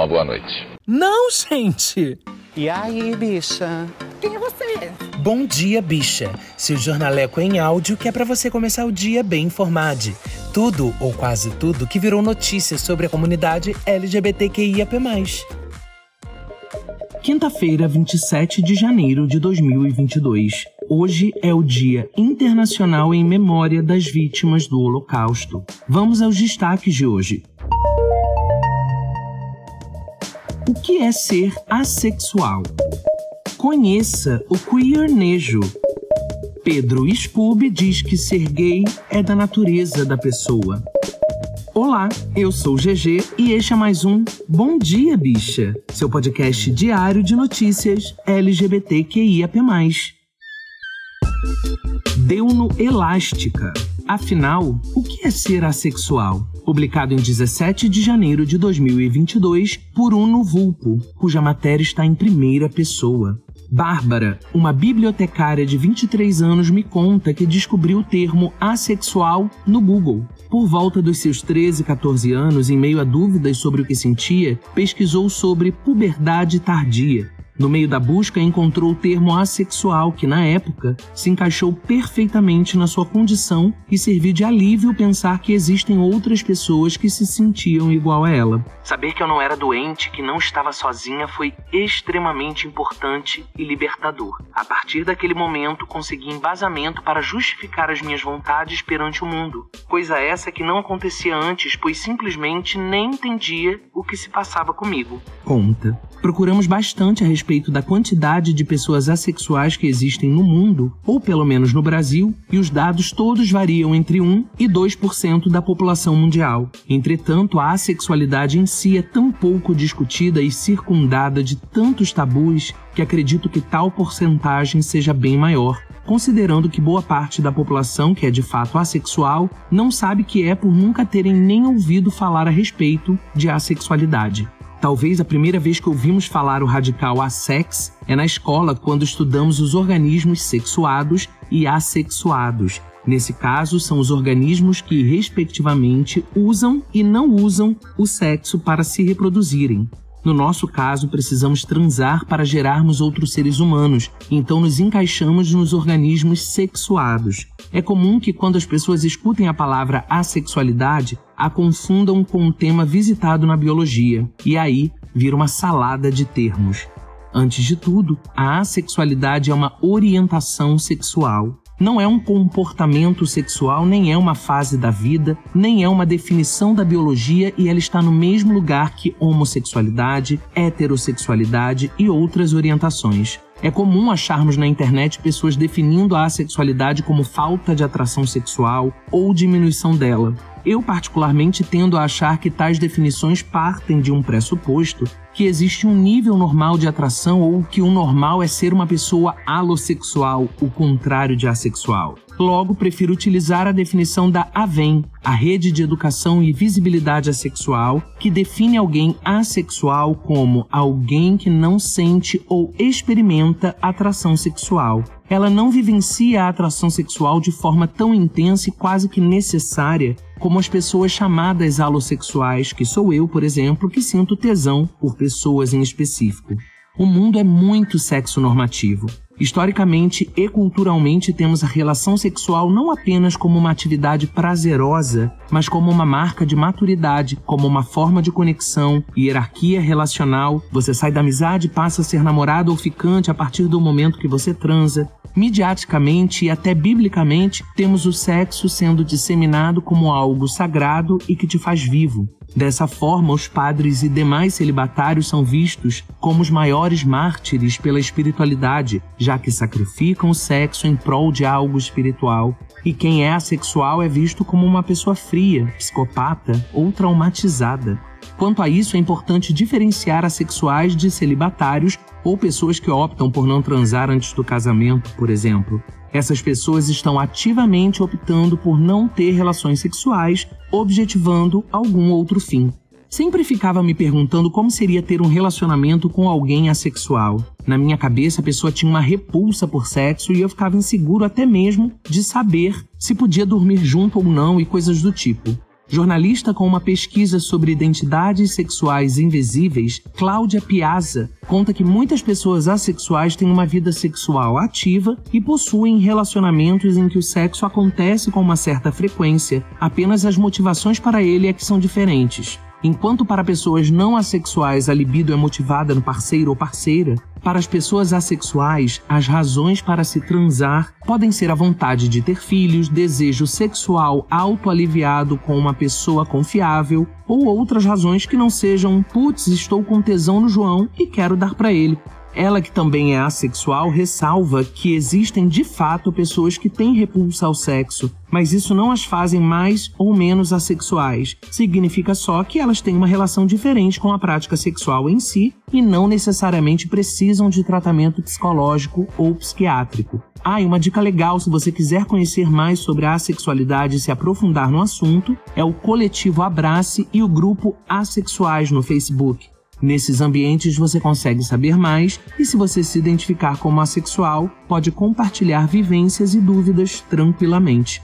uma boa noite. Não, gente! E aí, bicha? Quem é você? Bom dia, bicha. Seu jornaleco em áudio que é para você começar o dia bem informado. Tudo, ou quase tudo, que virou notícia sobre a comunidade LGBTQIAP+. Quinta-feira, 27 de janeiro de 2022. Hoje é o Dia Internacional em Memória das Vítimas do Holocausto. Vamos aos destaques de hoje. O que é ser assexual? Conheça o queernejo. Pedro Scooby diz que ser gay é da natureza da pessoa. Olá, eu sou GG e este é mais um Bom Dia Bicha, seu podcast diário de notícias LGBTQIAP+. Deu no Elástica. Afinal, o que é ser assexual? Publicado em 17 de janeiro de 2022 por Uno Vulpo, cuja matéria está em primeira pessoa. Bárbara, uma bibliotecária de 23 anos, me conta que descobriu o termo assexual no Google. Por volta dos seus 13, 14 anos, em meio a dúvidas sobre o que sentia, pesquisou sobre puberdade tardia no meio da busca, encontrou o termo assexual, que na época se encaixou perfeitamente na sua condição e serviu de alívio pensar que existem outras pessoas que se sentiam igual a ela. Saber que eu não era doente, que não estava sozinha, foi extremamente importante e libertador. A partir daquele momento, consegui embasamento para justificar as minhas vontades perante o mundo. Coisa essa que não acontecia antes, pois simplesmente nem entendia o que se passava comigo. Conta. Procuramos bastante a respeito da quantidade de pessoas assexuais que existem no mundo, ou pelo menos no Brasil, e os dados todos variam entre 1 e 2% da população mundial. Entretanto, a assexualidade em si é tão pouco discutida e circundada de tantos tabus que acredito que tal porcentagem seja bem maior, considerando que boa parte da população que é de fato assexual não sabe que é por nunca terem nem ouvido falar a respeito de assexualidade. Talvez a primeira vez que ouvimos falar o radical assex é na escola, quando estudamos os organismos sexuados e assexuados. Nesse caso, são os organismos que, respectivamente, usam e não usam o sexo para se reproduzirem. No nosso caso, precisamos transar para gerarmos outros seres humanos, então nos encaixamos nos organismos sexuados. É comum que, quando as pessoas escutem a palavra assexualidade, a confundam com um tema visitado na biologia, e aí vira uma salada de termos. Antes de tudo, a assexualidade é uma orientação sexual. Não é um comportamento sexual, nem é uma fase da vida, nem é uma definição da biologia e ela está no mesmo lugar que homossexualidade, heterossexualidade e outras orientações. É comum acharmos na internet pessoas definindo a assexualidade como falta de atração sexual ou diminuição dela. Eu, particularmente, tendo a achar que tais definições partem de um pressuposto que existe um nível normal de atração ou que o normal é ser uma pessoa alossexual, o contrário de assexual. Logo, prefiro utilizar a definição da AVEM, a Rede de Educação e Visibilidade Assexual, que define alguém assexual como alguém que não sente ou experimenta atração sexual. Ela não vivencia a atração sexual de forma tão intensa e quase que necessária como as pessoas chamadas alossexuais, que sou eu, por exemplo, que sinto tesão por pessoas em específico. O mundo é muito sexo normativo. Historicamente e culturalmente, temos a relação sexual não apenas como uma atividade prazerosa, mas como uma marca de maturidade, como uma forma de conexão, hierarquia relacional. Você sai da amizade e passa a ser namorado ou ficante a partir do momento que você transa. Midiaticamente e até biblicamente, temos o sexo sendo disseminado como algo sagrado e que te faz vivo. Dessa forma, os padres e demais celibatários são vistos como os maiores mártires pela espiritualidade, já que sacrificam o sexo em prol de algo espiritual. E quem é assexual é visto como uma pessoa fria, psicopata ou traumatizada. Quanto a isso, é importante diferenciar assexuais de celibatários ou pessoas que optam por não transar antes do casamento, por exemplo. Essas pessoas estão ativamente optando por não ter relações sexuais, objetivando algum outro fim. Sempre ficava me perguntando como seria ter um relacionamento com alguém assexual. Na minha cabeça, a pessoa tinha uma repulsa por sexo e eu ficava inseguro até mesmo de saber se podia dormir junto ou não e coisas do tipo. Jornalista com uma pesquisa sobre identidades sexuais invisíveis, Cláudia Piazza conta que muitas pessoas assexuais têm uma vida sexual ativa e possuem relacionamentos em que o sexo acontece com uma certa frequência, apenas as motivações para ele é que são diferentes. Enquanto para pessoas não assexuais a libido é motivada no parceiro ou parceira, para as pessoas assexuais, as razões para se transar podem ser a vontade de ter filhos, desejo sexual autoaliviado com uma pessoa confiável ou outras razões que não sejam putz, estou com tesão no João e quero dar para ele. Ela, que também é assexual, ressalva que existem de fato pessoas que têm repulsa ao sexo, mas isso não as fazem mais ou menos assexuais. Significa só que elas têm uma relação diferente com a prática sexual em si e não necessariamente precisam de tratamento psicológico ou psiquiátrico. Ah, e uma dica legal se você quiser conhecer mais sobre a assexualidade e se aprofundar no assunto é o coletivo Abrace e o grupo Assexuais no Facebook. Nesses ambientes você consegue saber mais e, se você se identificar como assexual, pode compartilhar vivências e dúvidas tranquilamente.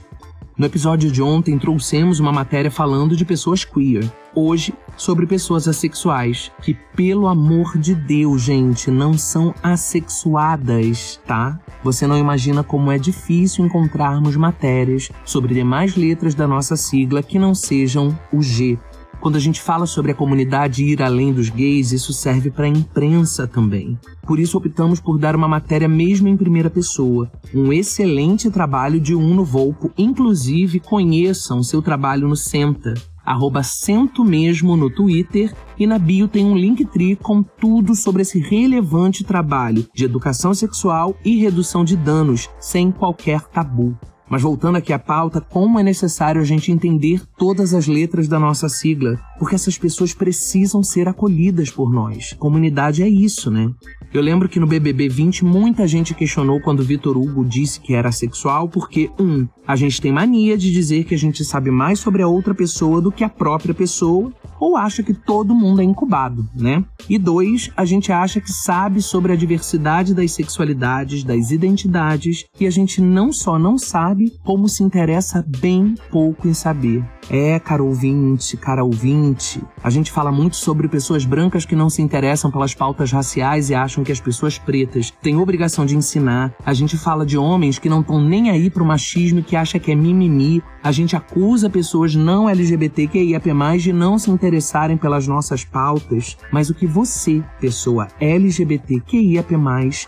No episódio de ontem trouxemos uma matéria falando de pessoas queer. Hoje, sobre pessoas assexuais, que pelo amor de Deus, gente, não são assexuadas, tá? Você não imagina como é difícil encontrarmos matérias sobre demais letras da nossa sigla que não sejam o G. Quando a gente fala sobre a comunidade ir além dos gays, isso serve para a imprensa também. Por isso optamos por dar uma matéria mesmo em primeira pessoa. Um excelente trabalho de Uno Volpo. Inclusive, conheçam seu trabalho no Senta. Arroba Cento mesmo no Twitter e na bio tem um Linktree com tudo sobre esse relevante trabalho de educação sexual e redução de danos, sem qualquer tabu. Mas voltando aqui à pauta, como é necessário a gente entender todas as letras da nossa sigla, porque essas pessoas precisam ser acolhidas por nós. Comunidade é isso, né? Eu lembro que no BBB 20 muita gente questionou quando Vitor Hugo disse que era sexual, porque, um, a gente tem mania de dizer que a gente sabe mais sobre a outra pessoa do que a própria pessoa, ou acha que todo mundo é incubado, né? E dois, a gente acha que sabe sobre a diversidade das sexualidades, das identidades, e a gente não só não sabe, como se interessa bem pouco em saber. É, cara ouvinte, cara ouvinte, a gente fala muito sobre pessoas brancas que não se interessam pelas pautas raciais e acham que as pessoas pretas têm obrigação de ensinar. A gente fala de homens que não estão nem aí pro machismo e que acha que é mimimi. A gente acusa pessoas não LGBTQIAP+, de não se interessarem pelas nossas pautas. Mas o que você, pessoa LGBTQIAP+,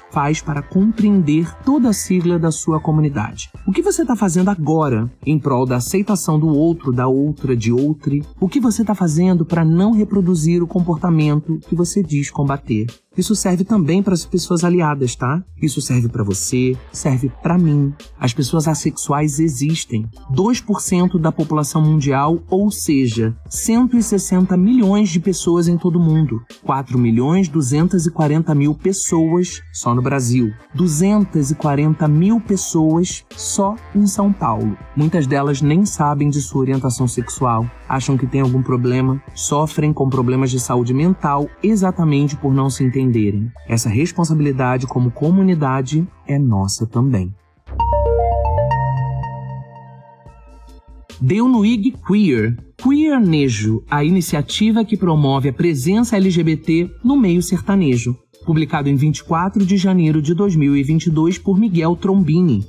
faz para compreender toda a sigla da sua comunidade? O que você está fazendo agora em prol da aceitação do outro, da outra, de outre? O que você está fazendo para não reproduzir o comportamento que você diz combater? Isso serve também para as pessoas aliadas, tá? Isso serve para você, serve para mim. As pessoas assexuais existem. 2% da população mundial, ou seja, 160 milhões de pessoas em todo o mundo. 4 milhões 240 mil pessoas só no Brasil. 240 mil pessoas só em São Paulo. Muitas delas nem sabem de sua orientação sexual, acham que tem algum problema, sofrem com problemas de saúde mental exatamente por não se entender entenderem. Essa responsabilidade como comunidade é nossa também. Deu no IG Queer. Queernejo, a iniciativa que promove a presença LGBT no meio sertanejo. Publicado em 24 de janeiro de 2022 por Miguel Trombini.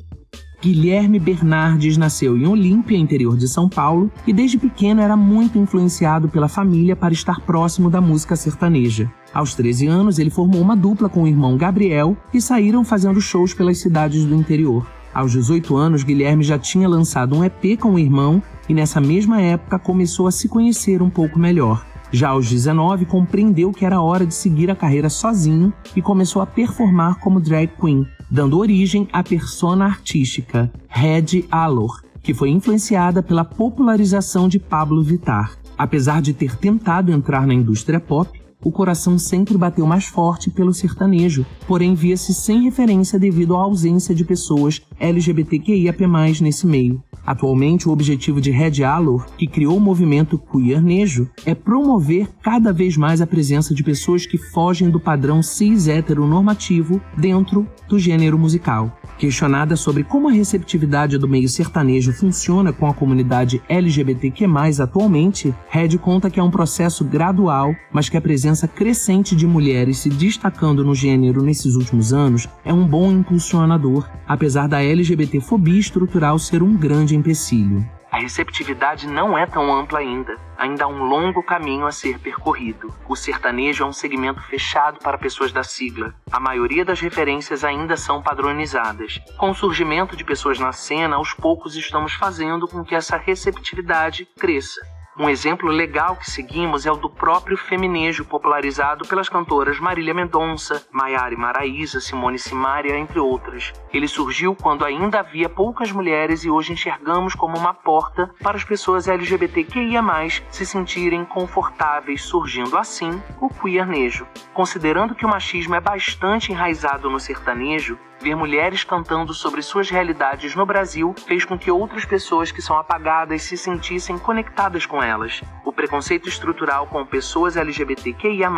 Guilherme Bernardes nasceu em Olímpia, interior de São Paulo, e desde pequeno era muito influenciado pela família para estar próximo da música sertaneja. Aos 13 anos, ele formou uma dupla com o irmão Gabriel e saíram fazendo shows pelas cidades do interior. Aos 18 anos, Guilherme já tinha lançado um EP com o irmão e nessa mesma época começou a se conhecer um pouco melhor. Já aos 19, compreendeu que era hora de seguir a carreira sozinho e começou a performar como drag queen, dando origem à persona artística Red Alor, que foi influenciada pela popularização de Pablo Vittar. Apesar de ter tentado entrar na indústria pop, o coração sempre bateu mais forte pelo sertanejo, porém via-se sem referência devido à ausência de pessoas LGBTQIAP+, nesse meio. Atualmente, o objetivo de Red Alor, que criou o movimento Queer Nejo, é promover cada vez mais a presença de pessoas que fogem do padrão cis heteronormativo dentro do gênero musical. Questionada sobre como a receptividade do meio sertanejo funciona com a comunidade LGBTQ+, atualmente, Red conta que é um processo gradual, mas que a presença crescente de mulheres se destacando no gênero nesses últimos anos é um bom impulsionador, apesar da LGBTfobia estrutural ser um grande empecilho. A receptividade não é tão ampla ainda. Ainda há um longo caminho a ser percorrido. O sertanejo é um segmento fechado para pessoas da sigla. A maioria das referências ainda são padronizadas. Com o surgimento de pessoas na cena, aos poucos estamos fazendo com que essa receptividade cresça. Um exemplo legal que seguimos é o do próprio feminejo popularizado pelas cantoras Marília Mendonça, Maiara Maraísa, Simone Simaria, entre outras. Ele surgiu quando ainda havia poucas mulheres e hoje enxergamos como uma porta para as pessoas LGBTQIA+, se sentirem confortáveis, surgindo assim o queernejo. Considerando que o machismo é bastante enraizado no sertanejo, Ver mulheres cantando sobre suas realidades no Brasil fez com que outras pessoas que são apagadas se sentissem conectadas com elas. O preconceito estrutural com pessoas LGBTQIA+,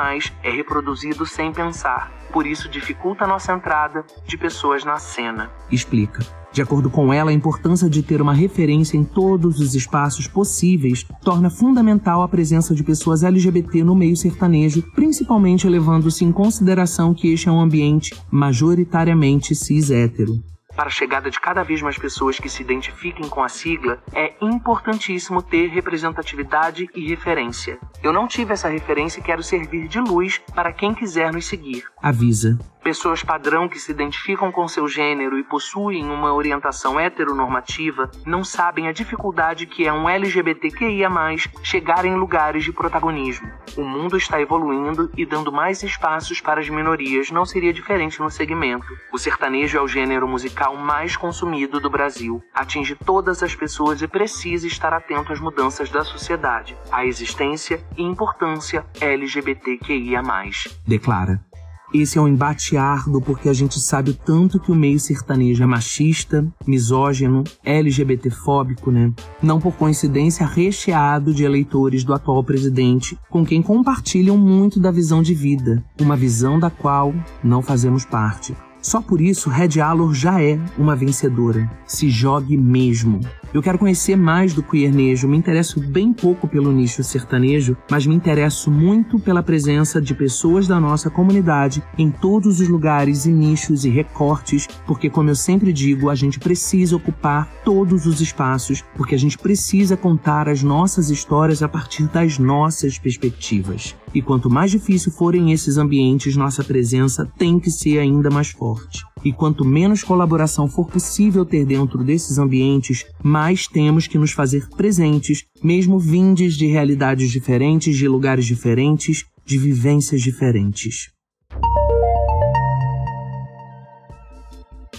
é reproduzido sem pensar, por isso dificulta a nossa entrada de pessoas na cena. Explica. De acordo com ela, a importância de ter uma referência em todos os espaços possíveis torna fundamental a presença de pessoas LGBT no meio sertanejo, principalmente levando-se em consideração que este é um ambiente majoritariamente cis-hétero. Para a chegada de cada vez mais pessoas que se identifiquem com a sigla, é importantíssimo ter representatividade e referência. Eu não tive essa referência e quero servir de luz para quem quiser nos seguir. Avisa. Pessoas padrão que se identificam com seu gênero e possuem uma orientação heteronormativa não sabem a dificuldade que é um LGBTQIA+, chegar em lugares de protagonismo. O mundo está evoluindo e dando mais espaços para as minorias não seria diferente no segmento. O sertanejo é o gênero musical mais consumido do Brasil. Atinge todas as pessoas e precisa estar atento às mudanças da sociedade, à existência e importância LGBTQIA+. Declara. Esse é um embate árduo porque a gente sabe o tanto que o meio sertanejo é machista, misógino, LGBTfóbico, né? Não por coincidência recheado de eleitores do atual presidente, com quem compartilham muito da visão de vida, uma visão da qual não fazemos parte. Só por isso, Red Alor já é uma vencedora. Se jogue mesmo. Eu quero conhecer mais do queernejo, me interesso bem pouco pelo nicho sertanejo, mas me interesso muito pela presença de pessoas da nossa comunidade em todos os lugares e nichos e recortes, porque como eu sempre digo, a gente precisa ocupar todos os espaços, porque a gente precisa contar as nossas histórias a partir das nossas perspectivas. E quanto mais difícil forem esses ambientes, nossa presença tem que ser ainda mais forte. E quanto menos colaboração for possível ter dentro desses ambientes, mais temos que nos fazer presentes, mesmo vindes de realidades diferentes, de lugares diferentes, de vivências diferentes.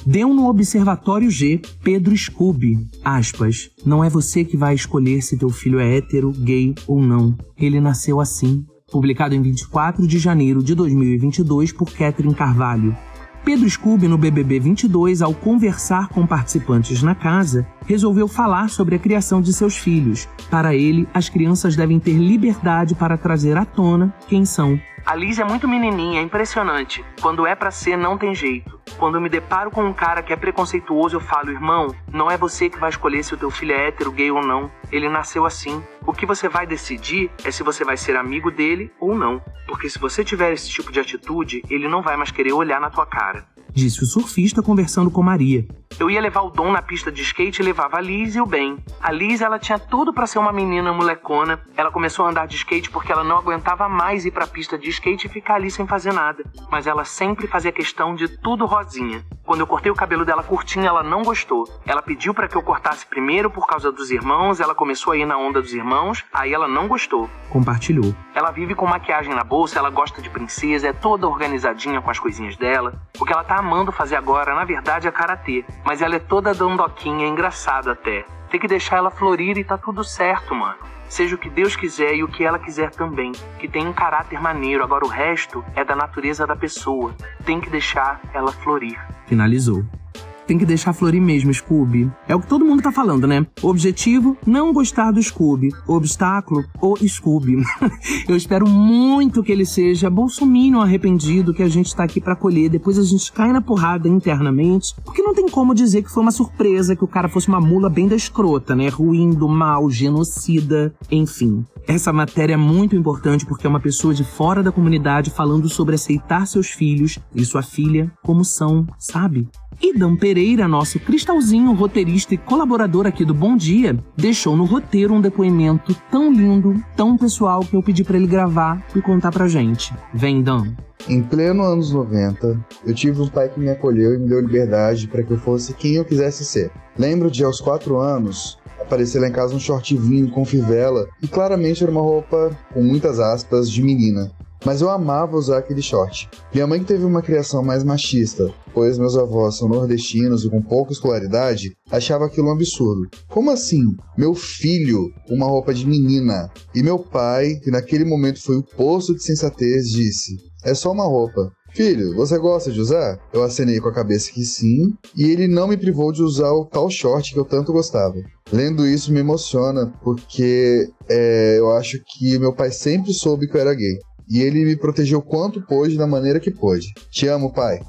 Deu no Observatório G, Pedro Scooby, aspas, não é você que vai escolher se teu filho é hétero, gay ou não. Ele nasceu assim publicado em 24 de janeiro de 2022 por Catherine Carvalho. Pedro Scooby, no BBB 22, ao conversar com participantes na casa, resolveu falar sobre a criação de seus filhos. Para ele, as crianças devem ter liberdade para trazer à tona quem são. A Liz é muito menininha, é impressionante. Quando é para ser, não tem jeito. Quando me deparo com um cara que é preconceituoso, eu falo, irmão, não é você que vai escolher se o teu filho é hétero, gay ou não. Ele nasceu assim. O que você vai decidir é se você vai ser amigo dele ou não. Porque se você tiver esse tipo de atitude, ele não vai mais querer olhar na tua cara disse o surfista conversando com Maria. Eu ia levar o Dom na pista de skate e levava a Liz e o Ben. A Liz, ela tinha tudo para ser uma menina molecona. Ela começou a andar de skate porque ela não aguentava mais ir pra pista de skate e ficar ali sem fazer nada. Mas ela sempre fazia questão de tudo rosinha. Quando eu cortei o cabelo dela curtinho, ela não gostou. Ela pediu para que eu cortasse primeiro por causa dos irmãos, ela começou a ir na onda dos irmãos, aí ela não gostou. Compartilhou. Ela vive com maquiagem na bolsa, ela gosta de princesa, é toda organizadinha com as coisinhas dela. O que ela tá amando fazer agora, na verdade, é karatê. Mas ela é toda dondoquinha, engraçada até. Tem que deixar ela florir e tá tudo certo, mano. Seja o que Deus quiser e o que ela quiser também. Que tem um caráter maneiro, agora o resto é da natureza da pessoa. Tem que deixar ela florir. Finalizou. Tem que deixar florir mesmo, Scooby. É o que todo mundo tá falando, né? Objetivo, não gostar do Scooby. Obstáculo, o Scooby. Eu espero muito que ele seja bolsominion arrependido, que a gente tá aqui para colher. Depois a gente cai na porrada internamente. Porque não tem como dizer que foi uma surpresa que o cara fosse uma mula bem da escrota, né? Ruim, do mal, genocida, enfim. Essa matéria é muito importante porque é uma pessoa de fora da comunidade falando sobre aceitar seus filhos e sua filha como são, sabe? E Dan Pereira, nosso cristalzinho roteirista e colaborador aqui do Bom Dia, deixou no roteiro um depoimento tão lindo, tão pessoal que eu pedi para ele gravar e contar pra gente. Vem, Dan. Em pleno anos 90, eu tive um pai que me acolheu e me deu liberdade para que eu fosse quem eu quisesse ser. Lembro de aos 4 anos aparecer lá em casa um short vinho com fivela e claramente era uma roupa com muitas aspas de menina. Mas eu amava usar aquele short. Minha mãe teve uma criação mais machista, pois meus avós são nordestinos e com pouca escolaridade, achava aquilo um absurdo. Como assim? Meu filho, uma roupa de menina. E meu pai, que naquele momento foi o poço de sensatez, disse: É só uma roupa. Filho, você gosta de usar? Eu acenei com a cabeça que sim, e ele não me privou de usar o tal short que eu tanto gostava. Lendo isso me emociona, porque é, eu acho que meu pai sempre soube que eu era gay. E ele me protegeu quanto pôde, da maneira que pôde. Te amo, pai.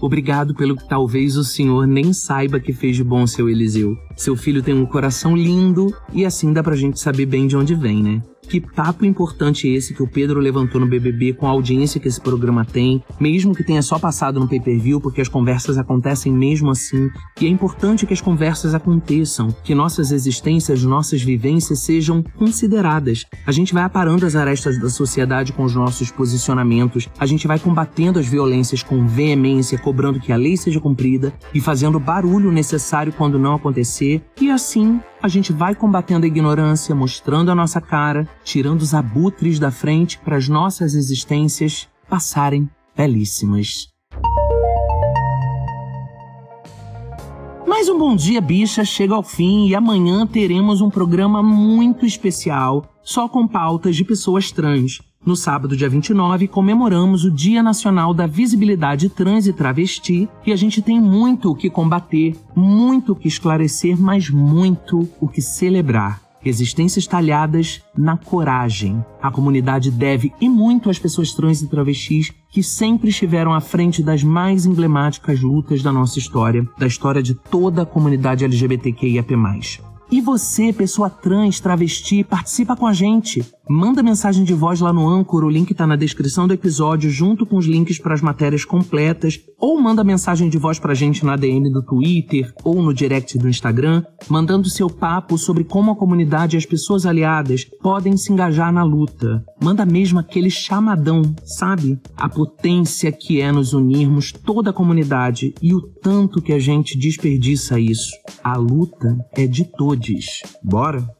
Obrigado pelo que talvez o senhor nem saiba que fez de bom seu Eliseu. Seu filho tem um coração lindo e assim dá pra gente saber bem de onde vem, né? Que papo importante é esse que o Pedro levantou no BBB com a audiência que esse programa tem, mesmo que tenha só passado no pay-per-view, porque as conversas acontecem mesmo assim. E é importante que as conversas aconteçam, que nossas existências, nossas vivências sejam consideradas. A gente vai aparando as arestas da sociedade com os nossos posicionamentos, a gente vai combatendo as violências com veemência, cobrando que a lei seja cumprida e fazendo barulho necessário quando não acontecer, e assim a gente vai combatendo a ignorância, mostrando a nossa cara, tirando os abutres da frente para as nossas existências passarem belíssimas. Mais um Bom Dia Bicha chega ao fim e amanhã teremos um programa muito especial, só com pautas de pessoas trans. No sábado, dia 29, comemoramos o Dia Nacional da Visibilidade Trans e Travesti e a gente tem muito o que combater, muito o que esclarecer, mas muito o que celebrar. Existências talhadas na coragem. A comunidade deve e muito às pessoas trans e travestis que sempre estiveram à frente das mais emblemáticas lutas da nossa história, da história de toda a comunidade LGBTQIAP+. E você, pessoa trans, travesti, participa com a gente. Manda mensagem de voz lá no Anchor, o link tá na descrição do episódio, junto com os links para as matérias completas, ou manda mensagem de voz pra gente na DM do Twitter ou no direct do Instagram, mandando seu papo sobre como a comunidade e as pessoas aliadas podem se engajar na luta. Manda mesmo aquele chamadão, sabe? A potência que é nos unirmos toda a comunidade e o tanto que a gente desperdiça isso. A luta é de todos. Bora?